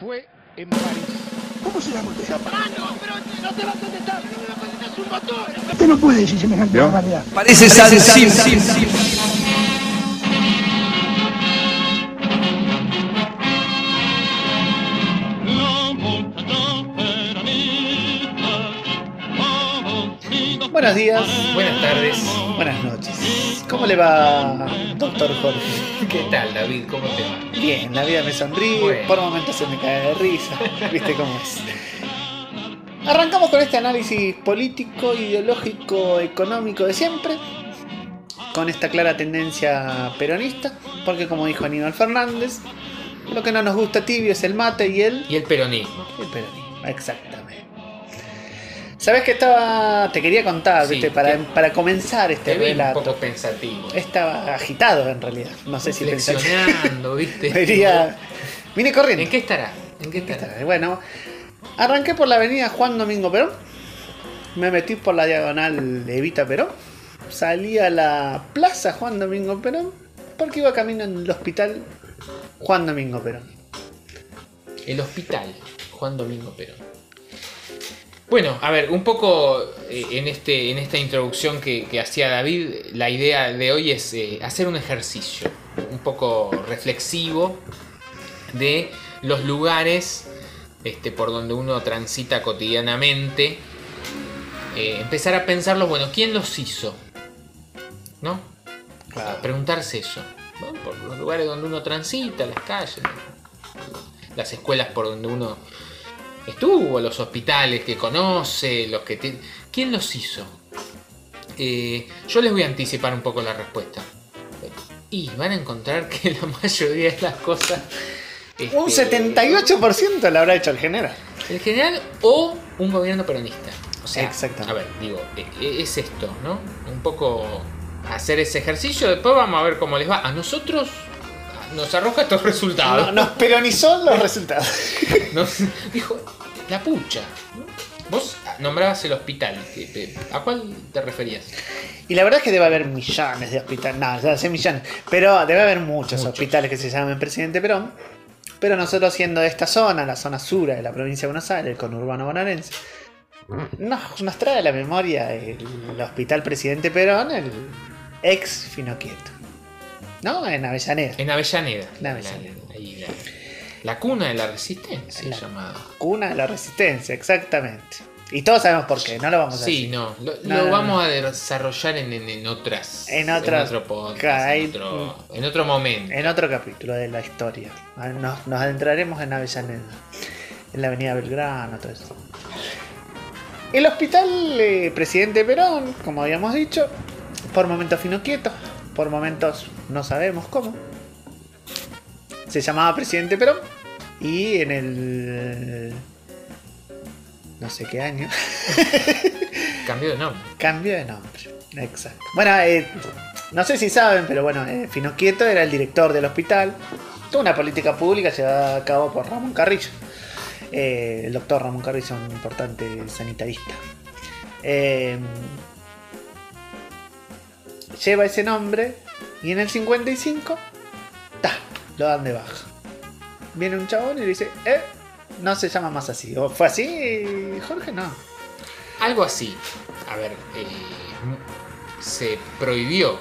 fue en París. ¿Cómo se llama usted? Ah, no, pero no te va a contestar, no me va a contestar. Usted no puede decir semejante barbaridad. Parece San Sim, Sim, Sim. Buenos días, Buenas tardes. buenas noches. ¿Cómo le va, doctor Jorge? ¿Qué tal, David? ¿Cómo te va? Bien, la vida me sonríe, Bueno. por momentos se me cae de risa, viste cómo es. Arrancamos con este análisis político, ideológico, económico de siempre, con esta clara tendencia peronista, porque como dijo Aníbal Fernández, lo que no nos gusta tibio es el mate y el, Y el peronismo. el peronismo, exactamente. ¿Sabes que estaba, te quería contar, Sí, viste, para, para comenzar este Te vi un relato? poco pensativo. Estaba agitado en realidad, no sé si. Reflexionando, ¿viste? Venía- Vine corriendo. ¿En qué estará? ¿En qué ¿Qué estará? Bueno, arranqué por la avenida Juan Domingo Perón. Me metí por la diagonal Evita Perón. Salí a la plaza Juan Domingo Perón. Porque iba camino en el hospital Juan Domingo Perón. El hospital, Juan Domingo Perón. Bueno, a ver, un poco eh, en, este, en esta introducción que, que hacía David, la idea de hoy es eh, hacer un ejercicio un poco reflexivo de los lugares este, por donde uno transita cotidianamente. Eh, empezar a pensarlos, bueno, ¿quién los hizo? ¿No? Preguntarse eso. ¿no? Por los lugares donde uno transita, las calles, las escuelas por donde uno estuvo, los hospitales que conoce, los que tiene. ¿Quién los hizo? Eh, yo les voy a anticipar un poco la respuesta. Y van a encontrar que la mayoría de las cosas. Un este, 78% lo habrá hecho el general. el general o un gobierno peronista. O sea, Exactamente. a ver, digo, e- e- es esto, ¿no? Un poco hacer ese ejercicio, después vamos a ver cómo les va. A nosotros nos arroja estos resultados. No- Nos peronizó los resultados. Nos dijo, la pucha. Vos nombrabas el hospital. ¿A cuál te referías? Y la verdad es que debe haber millones de hospitales. No, ya sé millones. Pero debe haber muchos, Muchos. hospitales que se llamen Presidente Perón. Pero nosotros siendo de esta zona, la zona sur de la provincia de Buenos Aires, el conurbano bonaerense, nos, nos trae a la memoria el, hospital Presidente Perón, el ex Finoquieto. ¿No? En Avellaneda. En Avellaneda. En Avellaneda. La, ahí la- la cuna de la resistencia, La- llamado. Cuna de la resistencia, exactamente. Y todos sabemos por qué, no lo vamos a Sí, decir. no, lo, No, lo no, vamos a desarrollar en, en- en otras. En otras- otro podcast, Caray. en, otro, en otro momento. En otro capítulo de la historia. Nos, nos adentraremos en Avellaneda. En la avenida Belgrano, todo eso. El hospital eh, Presidente Perón, como habíamos dicho, por momentos fino quieto, por momentos no sabemos cómo. Se llamaba Presidente Perón y en el... no sé qué año, Cambió de nombre. cambió de nombre. Exacto. Bueno, eh, no sé si saben, pero bueno, eh, Fino Quieto era el director del hospital. Toda una política pública llevada a cabo por Ramón Carrillo. Eh, el doctor Ramón Carrillo, un importante sanitarista. Eh, lleva ese nombre y en el 55, ta, lo dan de baja. Viene un chabón y le dice, eh, no se llama más así. ¿O fue así, Jorge? No. Algo así. A ver, eh, se prohibió.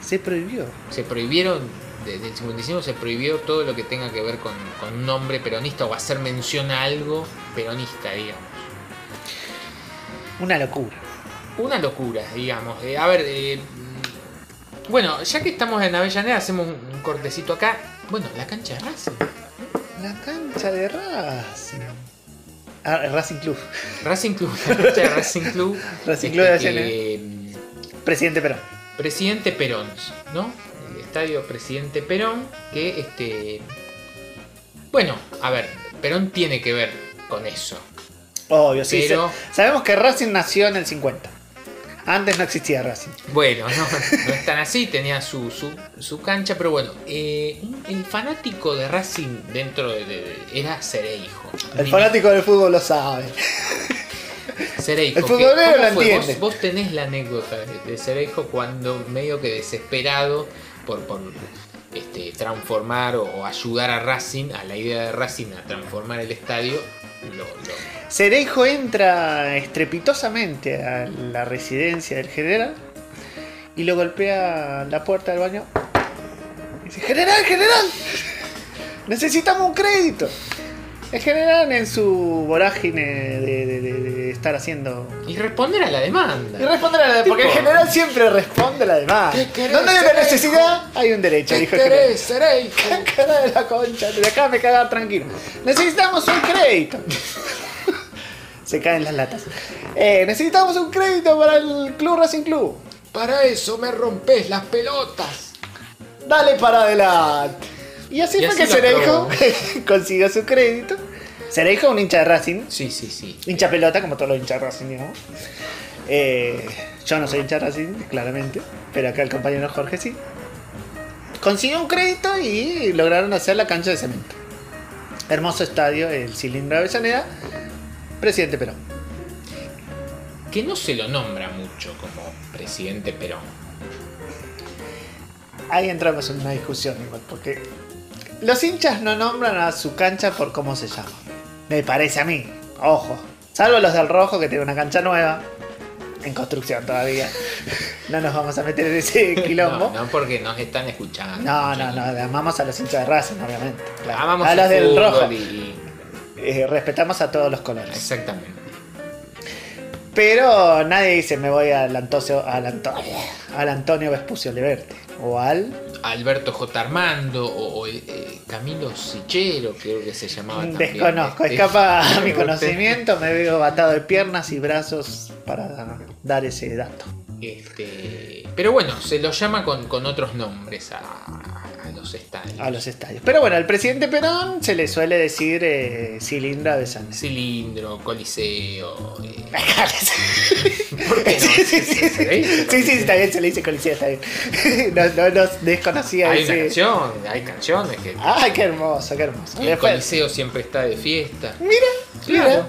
Se prohibió. Se prohibieron. Desde el 55 se prohibió todo lo que tenga que ver con, con un nombre peronista o hacer mención a algo peronista, digamos. Una locura. Una locura, digamos. Eh, a ver, eh, bueno, ya que estamos en Avellaneda, hacemos un, cortecito acá. Bueno, la cancha de Racing. La cancha de Racing. Ah, Racing Club. Racing Club, la cancha de Racing Club. Racing Club de este, Avellaneda. que, mm, Presidente Perón. Presidente Perón, ¿no? El estadio Presidente Perón, que este. Bueno, a ver, Perón tiene que ver con eso. Obvio, sí. Pero- Sabemos que Racing nació en el 50. Antes no existía Racing. Bueno, no, no es tan así, tenía su, su, su cancha, pero bueno, eh, el fanático de Racing dentro de, de- de- era Cereijo. El fanático del fútbol lo sabe. Cereijo. el futbolero ¿cómo lo entiende. Vos, vos tenés la anécdota de, de Cereijo cuando medio que desesperado por, por este, transformar o, o ayudar a Racing, a la idea de Racing, a transformar el estadio, lo, lo- Cereijo entra estrepitosamente a la residencia del general y lo golpea la puerta del baño. Y dice, general, general, necesitamos un crédito. El general en su vorágine de estar haciendo... y responder a la demanda. Y responder a la porque el Tipo, general siempre responde a la demanda. ¿Qué querés, ¿Dónde hay una necesidad? Hay un derecho, ¿Qué dijo querés, Cereijo? Cara de la concha, cagar tranquilo. Necesitamos un crédito. Se caen las latas. Eh, necesitamos un crédito para el Club Racing Club. Para eso me rompes las pelotas. Dale para adelante. Y así Y fue así que lo Cereijo consiguió su crédito. Cereijo, un hincha de Racing. Sí, sí, sí. Hincha pelota, como todos los hinchas de Racing, digamos. Eh, yo no soy hincha de Racing, claramente. Pero acá el compañero Jorge sí. Consiguió un crédito y lograron hacer la cancha de cemento. Hermoso estadio, el cilindro de Avellaneda. Presidente Perón. Que no se lo nombra mucho como presidente Perón. Ahí entramos en una discusión igual, porque los hinchas no nombran a su cancha por cómo se llama. Me parece a mí. Ojo. Salvo los del rojo que tiene una cancha nueva. En construcción todavía. No nos vamos a meter en ese quilombo. No, no porque nos están escuchando. No, no, no, amamos a los hinchas de Racing, obviamente. claro. Amamos a los del rojo. y- Eh, respetamos a todos los colores. Exactamente. Pero nadie dice me voy al Antonio, al Antonio, al Antonio Vespucio Leverte. O al. Alberto J. Armando o, o, eh, Camilo Sichero, creo que se llamaba también. Desconozco, Este, escapa a mi este, conocimiento, me veo atado de piernas y brazos para dar ese dato. Este, pero bueno, se lo llama con, con otros nombres a, a los estadios. A los estadios. Pero bueno, al presidente Perón se le suele decir eh, cilindro Avellaneda. Cilindro, Coliseo. eh, ¿Por qué no? Sí, sí, sí, ¿Se le dice? sí, sí, está bien, se le dice coliseo, está bien. No, no, no desconocía hay una ese. canción, hay canciones que Ay, qué hermoso, qué hermoso. el Después- Coliseo siempre está de fiesta. Mira, Claro.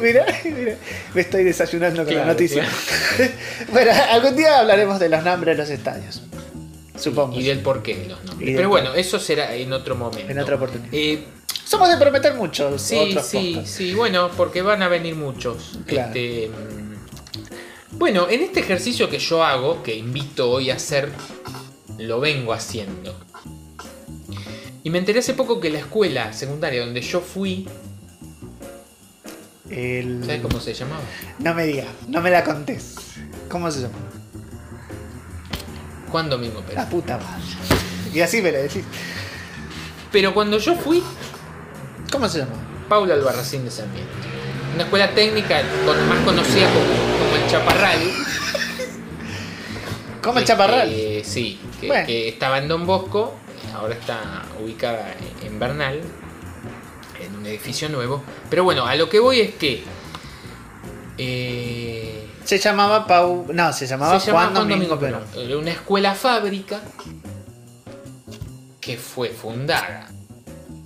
mira, mira, mira. Me estoy desayunando con la Claro, noticia. bueno, algún día hablaremos de los nombres de los estadios. Supongo. Y del porqué de los nombres. Y Pero bueno, eso será en otro momento. En otra oportunidad. Eh, Somos de prometer mucho. sí, sí, sí, bueno, porque van a venir muchos. Claro. Este, bueno, en este ejercicio que yo hago, que invito hoy a hacer, lo vengo haciendo. Y me enteré hace poco que la escuela secundaria donde yo fui, El... ¿sabes cómo se llamaba? No me digas, no me la contés. ¿Cómo se llama? Juan Domingo Pérez. La puta madre. Y así me la decís. Pero cuando yo fui, ¿Cómo se llama? Paula Albarracín de Sarmiento. Una escuela técnica con- más conocida como, como el Chaparral. ¿Cómo el chaparral? que- sí, que, Bueno. que estaba en Don Bosco, ahora está ubicada en- en Bernal, en un edificio nuevo. Pero bueno, a lo que voy es que eh, Se llamaba Pau. No, se llamaba se Juan Domingo Perón. Era una escuela fábrica que fue fundada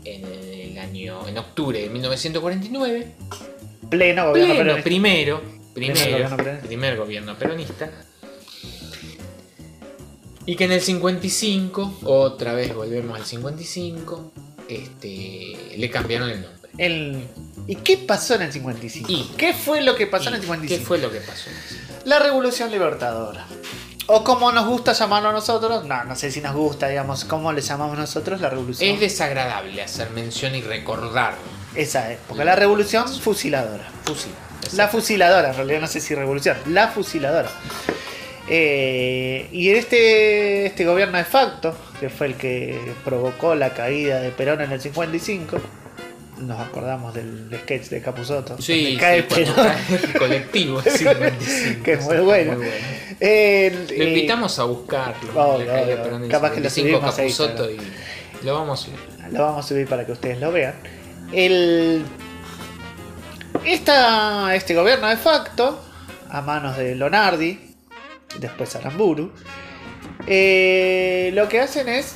en el año en octubre de 1949 Pleno gobierno Pleno, peronista. primero, Primer primero, gobierno peronista. primer gobierno peronista. Y que en el 55, otra vez volvemos al 55, este, le cambiaron el nombre. El... ¿Y qué pasó en el 55? Y- ¿Qué fue lo que pasó en el ¿Y 55? ¿Qué fue lo que pasó? La Revolución Libertadora. O como nos gusta llamarlo a nosotros, no, no sé si nos gusta, digamos, ¿cómo le llamamos nosotros? La Revolución. Es desagradable hacer mención y recordar. Esa época, la Revolución Fusiladora. Fusil. La fusiladora, en realidad no sé si revolución, la fusiladora. Eh, y este, este gobierno de facto, que fue el que provocó la caída de Perón en el 55, nos acordamos del sketch de Capusotto. Sí, cae sí, cae colectivo. 55, Que es muy sí, bueno. muy Lo eh, invitamos a buscarlo. La obvio. Perón del Capaz que lo 55, subimos y lo vamos a subir. Lo vamos a subir para que ustedes lo vean. El, esta, este gobierno de facto, a manos de Lonardi, después Aramburu, eh, lo que hacen es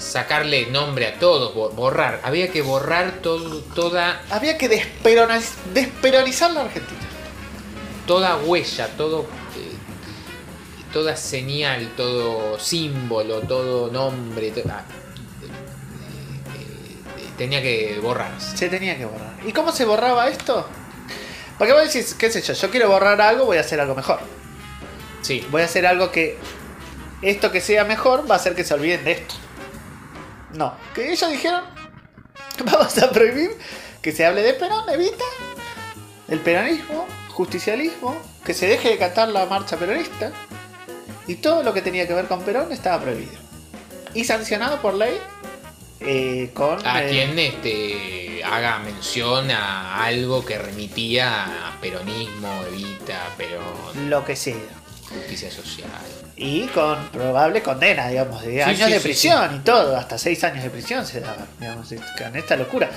sacarle nombre a todos, bo- borrar. Había que borrar todo, toda, había que desperoniz- desperonizar la Argentina. toda huella, todo, eh, toda señal, todo símbolo, todo nombre, to- ah, eh, eh, tenía que borrarse. Se tenía que borrar. ¿Y cómo se borraba esto? Porque vos decís, qué sé yo, yo quiero borrar algo, voy a hacer algo mejor. Sí, Voy a hacer algo que esto que sea mejor va a hacer que se olviden de esto. No, que ellos dijeron, vamos a prohibir que se hable de Perón, evita el peronismo, justicialismo, que se deje de cantar la marcha peronista y todo lo que tenía que ver con Perón estaba prohibido. Y sancionado por ley eh, con... a quien este, haga mención a algo que remitía a peronismo, Evita, Perón, lo que sea. Justicia social. Y con probable condena, digamos, de Sí, años sí, de sí, prisión y todo, hasta seis años de prisión se daba, digamos, con esta locura.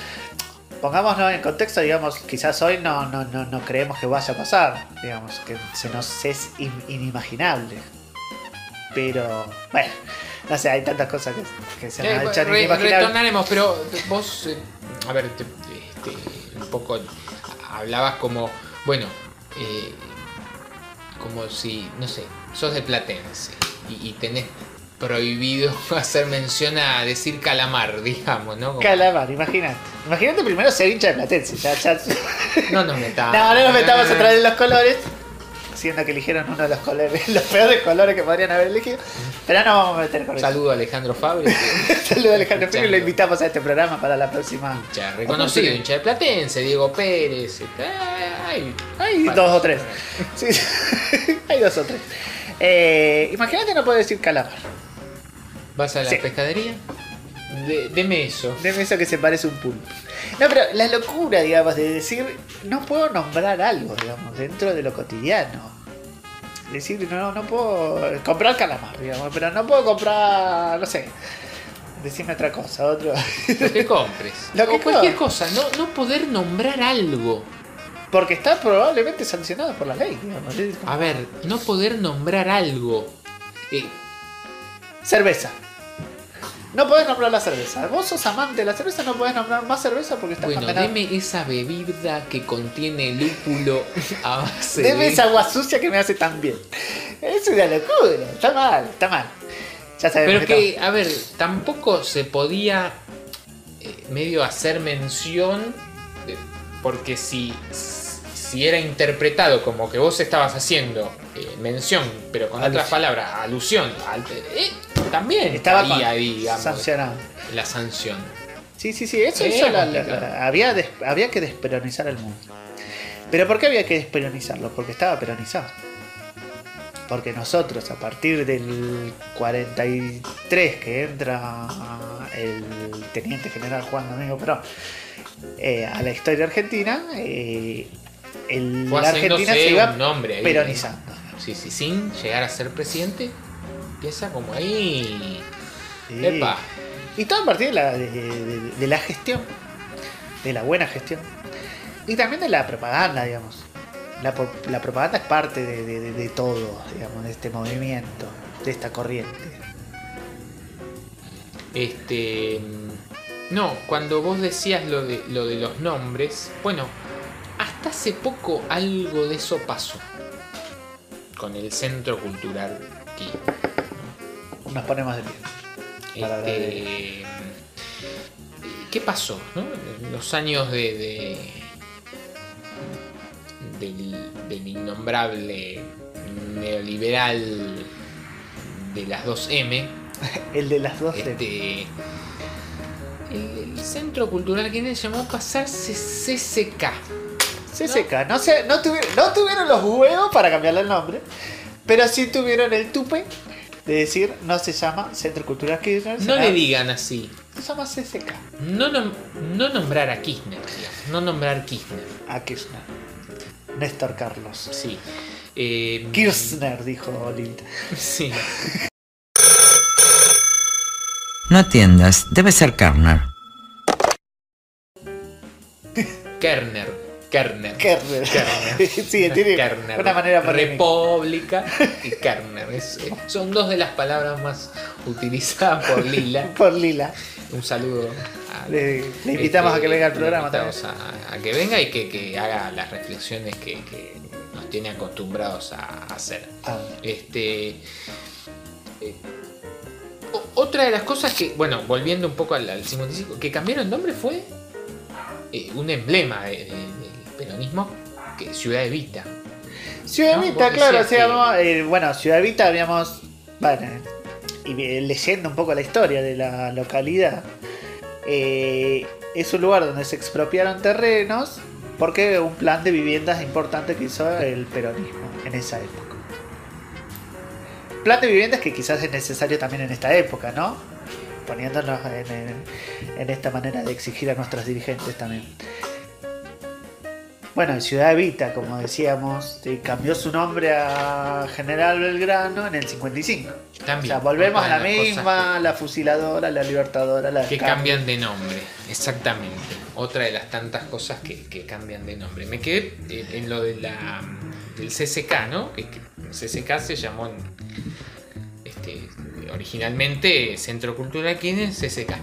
Pongámonos en contexto, digamos, quizás hoy no, no, no, no creemos que vaya a pasar, digamos, que se nos es in- inimaginable. Pero, bueno, no sé, hay tantas cosas que, que se Eh, nos echan re- retornaremos, pero vos, eh, a ver, te- este, un poco hablabas como, bueno, eh, como si, no sé, sos de Platense y, y tenés prohibido hacer mención a decir calamar, digamos, ¿no? Como- Calamar, imagínate. Imagínate primero ser hincha de Platense. Ya, ya- no nos metamos. No, no nos metamos a través de los colores. Siendo que eligieron uno de los colores, los peores colores que podrían haber elegido. Pero no vamos a meter con eso. Saludo a Alejandro Fabri, Saludos a Alejandro Pérez, lo invitamos a este programa para la próxima. hincha reconocido, hincha de Platense, Diego Pérez. ay, Hay dos o tres. Sí, hay dos o tres. Eh, imagínate no puedo decir calamar. ¿Vas a la Sí. pescadería? De- deme eso. Deme eso que se parece un pulpo. No, pero la locura, digamos, de decir, no puedo nombrar algo, digamos, dentro de lo cotidiano. Decir, no, no puedo comprar calamar, digamos, pero no puedo comprar, no sé, decirme otra cosa, otro. Lo que compres. Lo que o cualquier compres. cosa, no, no poder nombrar algo. Porque está probablemente sancionado por la ley, digamos. A ver, no poder nombrar algo. Eh, Cerveza. No podés nombrar la cerveza. Vos sos amante de la cerveza, no podés nombrar más cerveza porque está bueno, condenado. deme esa bebida que contiene lúpulo a base Deme de... esa agua sucia que me hace tan bien. Es una locura. Está mal, está mal. Ya sabemos Pero que que, a ver, tampoco se podía eh, medio hacer mención, de- porque si, si era interpretado como que vos estabas haciendo eh, mención, pero con Alusión. otras palabras, alusión, al- eh, también estaba con- ahí, digamos, sancionado. la sanción. Sí, sí, sí. Eso, eso la- la- complicado. la- había, des- había que desperonizar el mundo. ¿Pero por qué había que desperonizarlo? Porque estaba peronizado. Porque nosotros, a partir del 43 que entra el teniente general Juan Domingo Perón eh, a la historia argentina, eh, el- la Argentina se iba peronizando. Sí, sí, sin llegar a ser presidente, empieza como ahí. Sí. Epa. Y todo a partir de la, de, de- de la gestión, de la buena gestión. Y también de la propaganda, digamos. La, la propaganda es parte de, de- de- de todo, digamos, de este movimiento, de esta corriente. Este. No, cuando vos decías lo de, lo de los nombres, bueno, hasta hace poco algo de eso pasó. Con el centro cultural aquí. Nos ponemos de pie. Este, ¿Qué pasó? no? Los años de, de- del, del innombrable neoliberal de las 2M, El de las 12. este, el, el centro cultural que se llamó pasarse CCK. CCK. No, sé, no, tuvi- no tuvieron los huevos para cambiarle el nombre, pero sí tuvieron el tupe de decir no se llama Centro Cultural Kirchner, No le digan así. se llama CCK. No, nom- no nombrar a Kirchner, no nombrar Kirchner. A Kirchner. Néstor Carlos. Sí. Eh, Kirchner, dijo Lilita. Sí. No atiendas, debe ser Kerner. Kerner. Kerner. Kerner. Kerner. sí, tiene Kerner. una manera. República y Kerner. Es- eh, son dos de las palabras más utilizadas por Lila. Por Lila. Un saludo. a- Le, le invitamos este, a que venga al le programa invitamos también. a, a que venga y que, que haga las reflexiones que, que nos tiene acostumbrados a hacer. Ah, Este. eh, otra de las cosas que, bueno, volviendo un poco al, al 55, que cambiaron nombre fue eh, un emblema de- de- del peronismo, que Ciudad Evita. Ciudad No, Evita, claro, decías se que- llamó, eh, bueno, Ciudad Evita habíamos, bueno, y leyendo un poco la historia de la localidad, eh, es un lugar donde se expropiaron terrenos porque un plan de viviendas importante que hizo el peronismo en esa época. Plan de viviendas que quizás es necesario también en esta época, ¿no? Poniéndonos en, en- en esta manera de exigir a nuestros dirigentes también. Bueno, Ciudad Evita, como decíamos, eh, cambió su nombre a General Belgrano en el 55. También. o sea, volvemos a la misma, la fusiladora, la libertadora, la Que Cam- cambian de nombre, exactamente. Otra de las tantas cosas que, que cambian de nombre. Me quedé en, en lo de la, del CCK, ¿no? Que, CCK se llamó en- este, originalmente Centro Cultural Quienes CCK.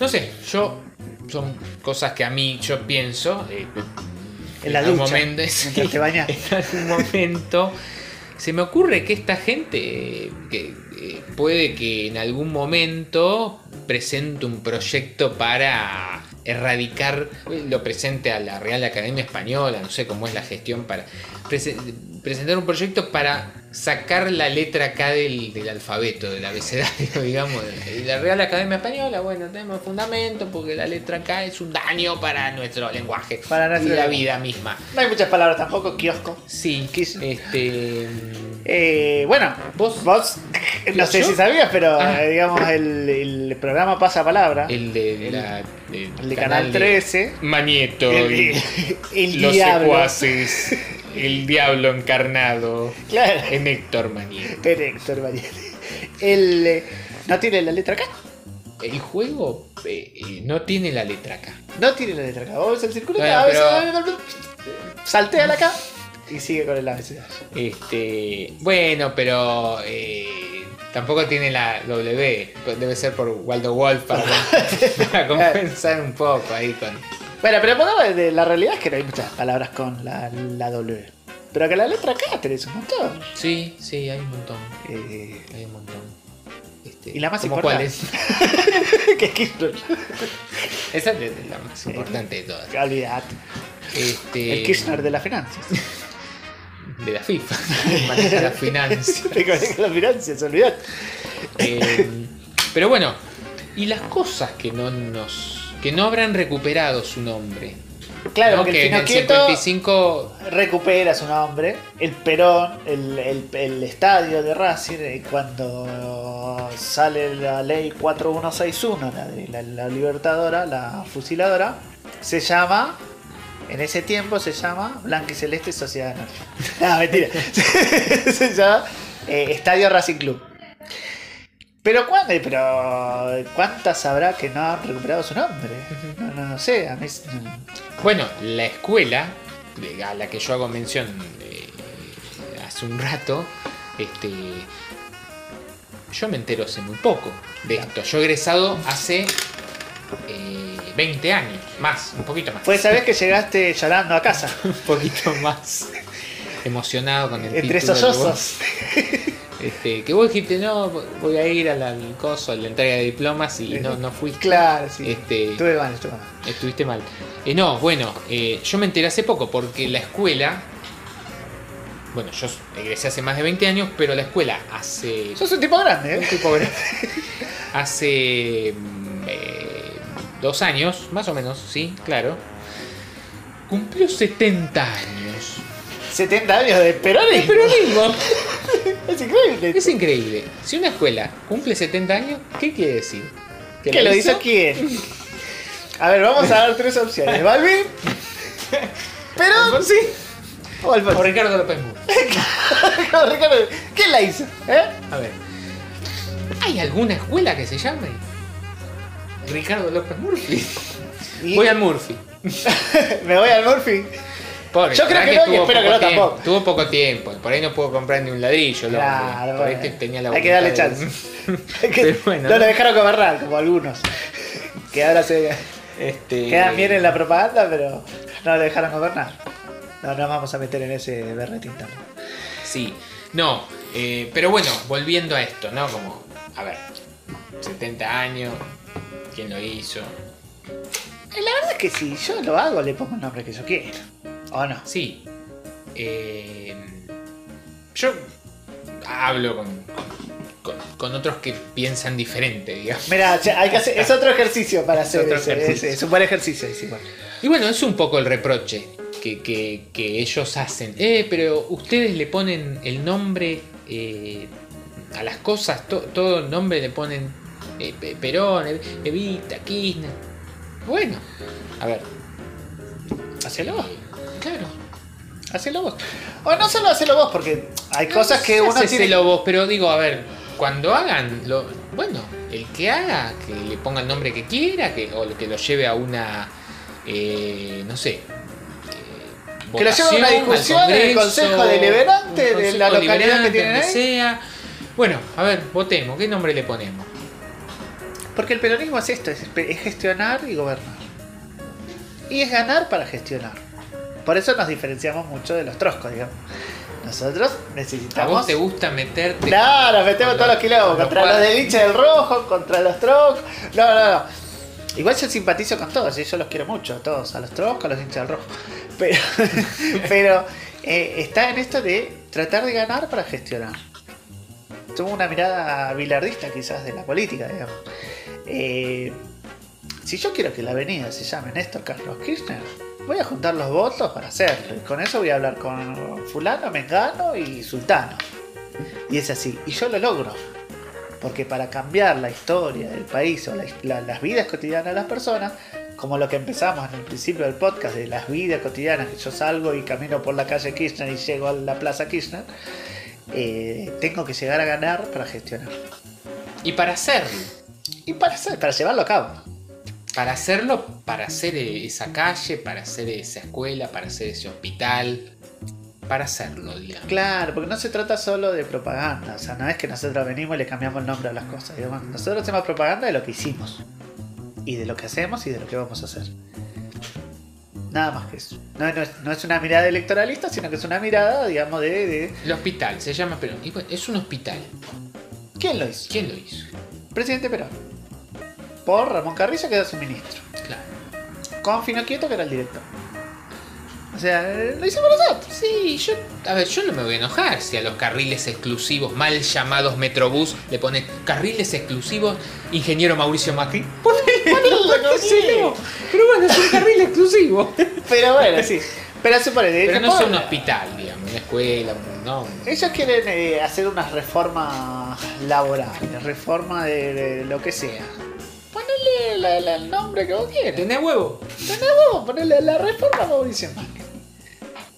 No sé, yo son cosas que a mí yo pienso. eh, En la ducha, momento, te bañas. en algún momento se me ocurre que esta gente eh, que eh, puede que en algún momento presente un proyecto para erradicar eh, lo presente a la Real Academia Española, no sé cómo es la gestión para prese- presentar un proyecto para sacar la letra K del, del alfabeto, del abecedario, digamos, de la Real Academia Española, bueno, tenemos fundamento porque la letra K es un daño para nuestro lenguaje Para nuestro y la vida misma. No hay muchas palabras tampoco, kiosco. Sí, este. Eh, bueno, Vos- vos, no sé ¿Yo? si sabías, pero Ah. eh, digamos el, el programa pasa palabra. El de, la, el de Canal 13. Manieto. El, y el los diablo. secuaces. El diablo encarnado. Claro. En Héctor Manieto. En Héctor Mariani. El, eh, no tiene la letra K. El juego eh, eh, no tiene la letra K. No tiene la letra K. Ves el círculo Bueno, pero- saltea la K y sigue con el abecedario. Este. Bueno, pero. eh, tampoco tiene la W. Debe ser por Waldo Wolf para, para compensar un poco ahí con. Bueno, pero de- la realidad es que no hay muchas palabras con la, la W. Pero que la letra K tenés un montón. Sí, sí, hay un montón. Eh, Hay un montón. Este, Y la más ¿cómo importante. cuál es? que es Kirchner. Esa es la más importante de todas. Olvidate. Este, El Kirchner de las finanzas. de la FIFA. Maneja las finanzas. Te conecta las finanzas, olvidate. Eh, pero bueno, y las cosas que no nos. Que no habrán recuperado su nombre. Claro, ¿no? porque que el en el Finocchieto 55. recupera su nombre. El Perón, el, el- el estadio de Racing, eh, cuando sale la ley 4161, la de la, la libertadora, la fusiladora, se llama. En ese tiempo se llama Blanca y Celeste Sociedad Anónima. No, mentira. se llama eh, Estadio Racing Club. Pero, ¿cuándo? pero ¿cuántas habrá que no han recuperado su nombre? No, no, no sé. A mí, Bueno, la escuela, a la que yo hago mención eh, hace un rato, este, yo me entero hace muy poco de esto. Yo he egresado hace eh, 20 años, más, un poquito más. Esa vez que llegaste llorando a casa, un poquito más emocionado con el entre título. sollozos. Este, que vos dijiste, no, voy a ir al, al coso, a la entrega de diplomas y no, no fuiste. Claro, sí. Este, Estuve mal, estuve mal. Estuviste mal. Eh, no, bueno, eh, yo me enteré hace poco porque la escuela. Bueno, yo egresé hace más de 20 años, pero la escuela hace. Sos un tipo grande, un ¿eh? tipo grande. hace. mm, eh, dos años, más o menos, sí, claro. Cumplió 70 años. 70 años de peronismo. Es increíble. Es increíble. Si una escuela cumple 70 años, ¿qué quiere decir? ¿Qué la lo hizo quién? A ver, vamos a dar tres opciones. ¿Balvin? ¿Perón? Sí. ¿O? Ricardo López Murphy. Ricardo, ¿Quién la hizo? ¿Eh? A ver. ¿Hay alguna escuela que se llame Ricardo López Murphy? Y- Voy al Murphy. Me voy al Murphy. Pobre, Yo creo que no, y espero que no tiempo, tampoco. Tuvo poco tiempo. Por ahí no puedo comprar ni un ladrillo. Claro, Por ahí bueno. te- tenía la Hay que darle de- chance. Que- bueno, no lo dejaron gobernar, como algunos. Que ahora se Este... quedan bien en la propaganda, pero no lo dejaron gobernar. No nos vamos a meter en ese berretín tampoco. Sí, no, eh, pero bueno, volviendo a esto, ¿no? Como, a ver, 70 años, ¿quién lo hizo? Eh, La verdad es que si yo lo hago, le pongo el nombre que yo quiero. ¿O no? Sí, eh, yo hablo con, con, con otros que piensan diferente, digamos. Mira, es otro ejercicio para hacer otro ese, ejercicio. ese, es un buen ejercicio. sí, bueno. Y bueno, es un poco el reproche que, que- que ellos hacen. Eh, pero ustedes le ponen el nombre eh, a las cosas, to- todo el nombre le ponen eh, Pe- Perón, Ev- Evita, Kirchner. Bueno, a ver. Hacelo Claro. Hacelo vos. O no solo hacelo vos, porque hay cosas que uno tiene. hacéselo vos, pero digo, a ver, cuando hagan lo. Bueno, el que haga, que le ponga el nombre que quiera, que, o que lo lleve a una. eh, no sé. eh, Que lo lleve a una discusión en el Consejo Deliberante de la localidad que tienen ahí. sea. Bueno, a ver, votemos. ¿Qué nombre le ponemos? Porque el peronismo es esto: es, es gestionar y gobernar. Y es ganar para gestionar. Por eso nos diferenciamos mucho de los troscos, digamos. Nosotros ¿A necesitamos. vos te gusta meterte? Claro, metemos con todos los con Contra los cuadros? del hincha del rojo, contra los trocos. No, no, no. Igual yo simpatizo con todos, y yo los quiero mucho, a todos, a los trocos, a los hinchas del rojo. Pero, pero eh, está en esto de tratar de ganar para gestionar. Tengo una mirada bilardista quizás de la política, digamos. Eh, si yo quiero que la avenida se llame Néstor Carlos Kirchner, voy a juntar los votos para hacerlo. Y con eso voy a hablar con fulano, mengano y sultano. Y es así. Y yo lo logro. Porque para cambiar la historia del país o la- la- las vidas cotidianas de las personas, como lo que empezamos en el principio del podcast de las vidas cotidianas, que yo salgo y camino por la calle Kirchner y llego a la plaza Kirchner, eh, tengo que llegar a ganar para gestionar. Y para hacerlo. Y para, hacer- para llevarlo a cabo. Para hacerlo, para hacer eh, esa calle, para hacer esa escuela, para hacer ese hospital. Para hacerlo, digamos. Claro, porque no se trata solo de propaganda. O sea, no es que nosotros venimos y le cambiamos el nombre a las cosas. digamos. Nosotros hacemos propaganda de lo que hicimos. Y de lo que hacemos y de lo que vamos a hacer. Nada más que eso. No, no es, no es una mirada electoralista, sino que es una mirada, digamos, de... de- El hospital, se llama Perón. Y es un hospital. ¿Quién lo hizo? ¿Quién lo hizo? Presidente Perón. Por Ramón Carrillo, que era su ministro. Claro. Con Fino Quieto, que era el director. O sea, lo hicimos nosotros. Sí, yo. A ver, yo no me voy a enojar si a los carriles exclusivos, mal llamados Metrobús, le ponen carriles exclusivos, ingeniero Mauricio Macri. Ponérselo. Pero bueno, es un carril exclusivo. Pero bueno, sí. Pero. Pero no es un hospital, digamos, una escuela, un- no. Ellos quieren eh, hacer una reforma laboral, reforma de, de lo que sea. La- la- el nombre que vos quieras. ¿Tenés huevo? Tenés huevo, ponele la reforma Mauricio Macri.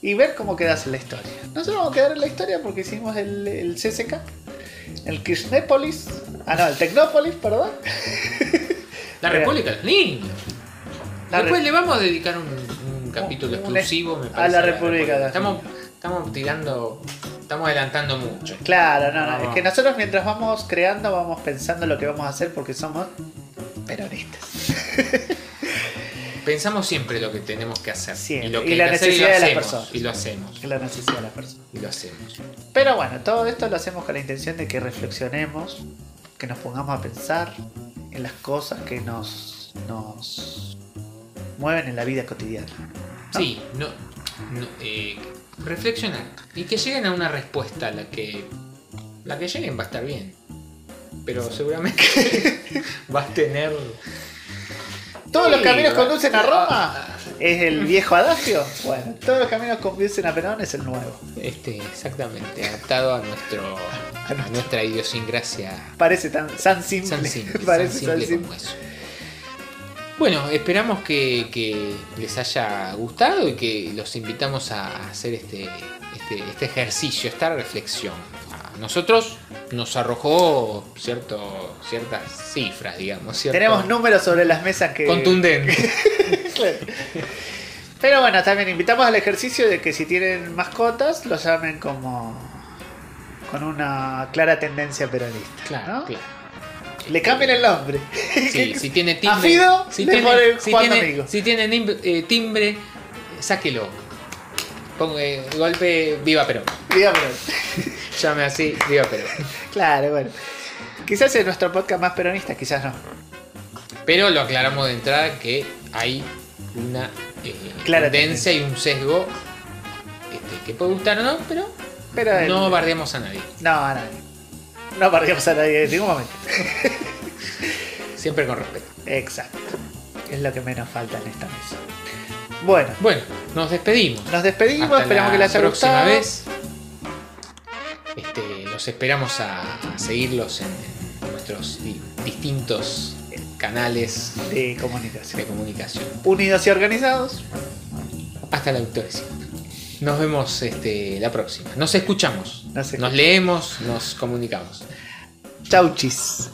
Y ver cómo quedas en la historia. Nosotros vamos a quedar en la historia porque hicimos el, el CCK, el Kirchnépolis, ah no, el Tecnópolis, perdón. La. República de los Niños. La Después le vamos a dedicar un, un capítulo Un- un- exclusivo, me a parece. la República de los Estamos, estamos tirando. Estamos adelantando mucho. Claro, no, no, No. es que nosotros mientras vamos creando vamos pensando lo que vamos a hacer porque somos peronistas. Pensamos siempre lo que tenemos que hacer. Siempre. Y, lo Y que la y lo necesidad de las hacemos, personas. Y lo hacemos. Es la necesidad de las personas. Y lo hacemos. Pero bueno, todo esto lo hacemos con la intención de que reflexionemos, que nos pongamos a pensar en las cosas que nos, nos mueven en la vida cotidiana. ¿no? Sí, no, no, eh, reflexionar. Y que lleguen a una respuesta a la que. La que lleguen va a estar bien. Pero seguramente va a tener. Todos los caminos conducen a ah, Roma. ¿Es el viejo adagio? Bueno, todos los caminos conducen a Perón es el nuevo. Este, exactamente, adaptado a nuestro. a nuestra idiosincrasia Parece tan, simple. Simple, Parece tan simple simple. como eso. Bueno, esperamos que, que les haya gustado y que los invitamos a hacer este, este, este ejercicio, esta reflexión. Nosotros nos arrojó cierto, ciertas cifras, digamos. cierto- Tenemos números sobre las mesas que. contundentes. Claro. Pero bueno, también invitamos al ejercicio de que si tienen mascotas, lo llamen como. con una clara tendencia peronista. Claro, ¿no? claro. Le cambien el nombre. Sí, si tiene timbre. A Fido si le tiene, ponen si Juan tiene- Domingo. si tiene eh, timbre, sáquelo. pongo, eh, golpe Viva Perón. Viva Perón. Llame así, Viva Perón. Claro, bueno. Quizás es nuestro podcast más peronista, quizás no. Pero lo aclaramos de entrada que hay una eh, Clara tendencia y un sesgo este, que puede gustar o no, pero Pero el- no bardeamos a nadie. No, a nadie. No perdíamos a nadie en ningún momento. Siempre con respeto. Exacto. Es lo que menos falta en esta mesa. Bueno, Bueno, nos despedimos. nos despedimos, Hasta esperamos la que les haya próxima gustado. vez. Este, los esperamos a, a seguirlos en, en nuestros di- distintos canales De comunicación. de comunicación. Unidos y organizados. Hasta la autoría. Nos vemos este, la próxima. Nos escuchamos. Nos escuchamos. Nos leemos, nos comunicamos. Chau chis.